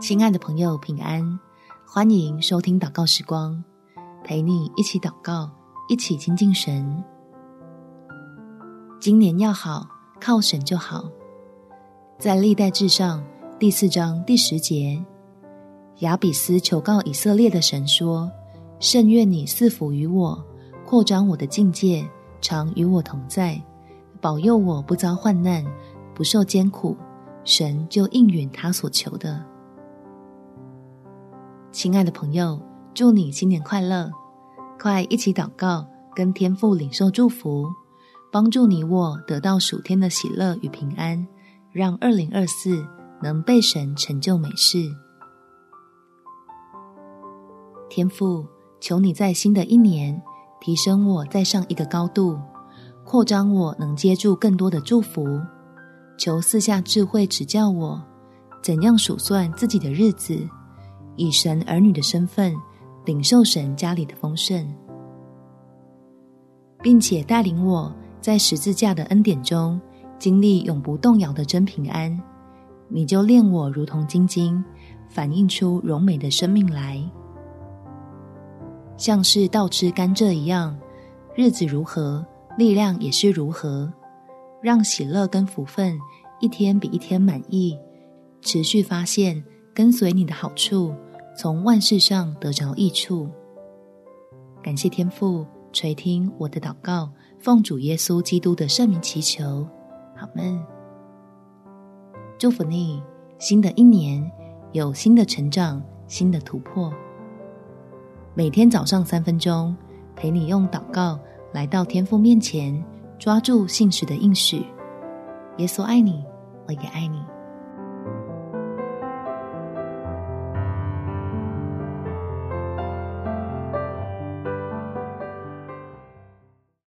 亲爱的朋友，平安！欢迎收听祷告时光，陪你一起祷告，一起亲近神。今年要好，靠神就好。在历代志上第四章第十节，亚比斯求告以色列的神说：“甚愿你赐福于我，扩张我的境界，常与我同在，保佑我不遭患难，不受艰苦。”神就应允他所求的。亲爱的朋友，祝你新年快乐！快一起祷告，跟天父领受祝福，帮助你我得到属天的喜乐与平安，让二零二四能被神成就美事。天父，求你在新的一年提升我再上一个高度，扩张我能接住更多的祝福。求四下智慧指教我，怎样数算自己的日子。以神儿女的身份领受神家里的丰盛，并且带领我在十字架的恩典中经历永不动摇的真平安。你就炼我如同晶晶，反映出荣美的生命来，像是倒吃甘蔗一样。日子如何，力量也是如何，让喜乐跟福分一天比一天满意，持续发现跟随你的好处。从万事上得着益处，感谢天父垂听我的祷告，奉主耶稣基督的圣名祈求，阿们。祝福你，新的一年有新的成长，新的突破。每天早上三分钟，陪你用祷告来到天父面前，抓住信实的应许。耶稣爱你，我也爱你。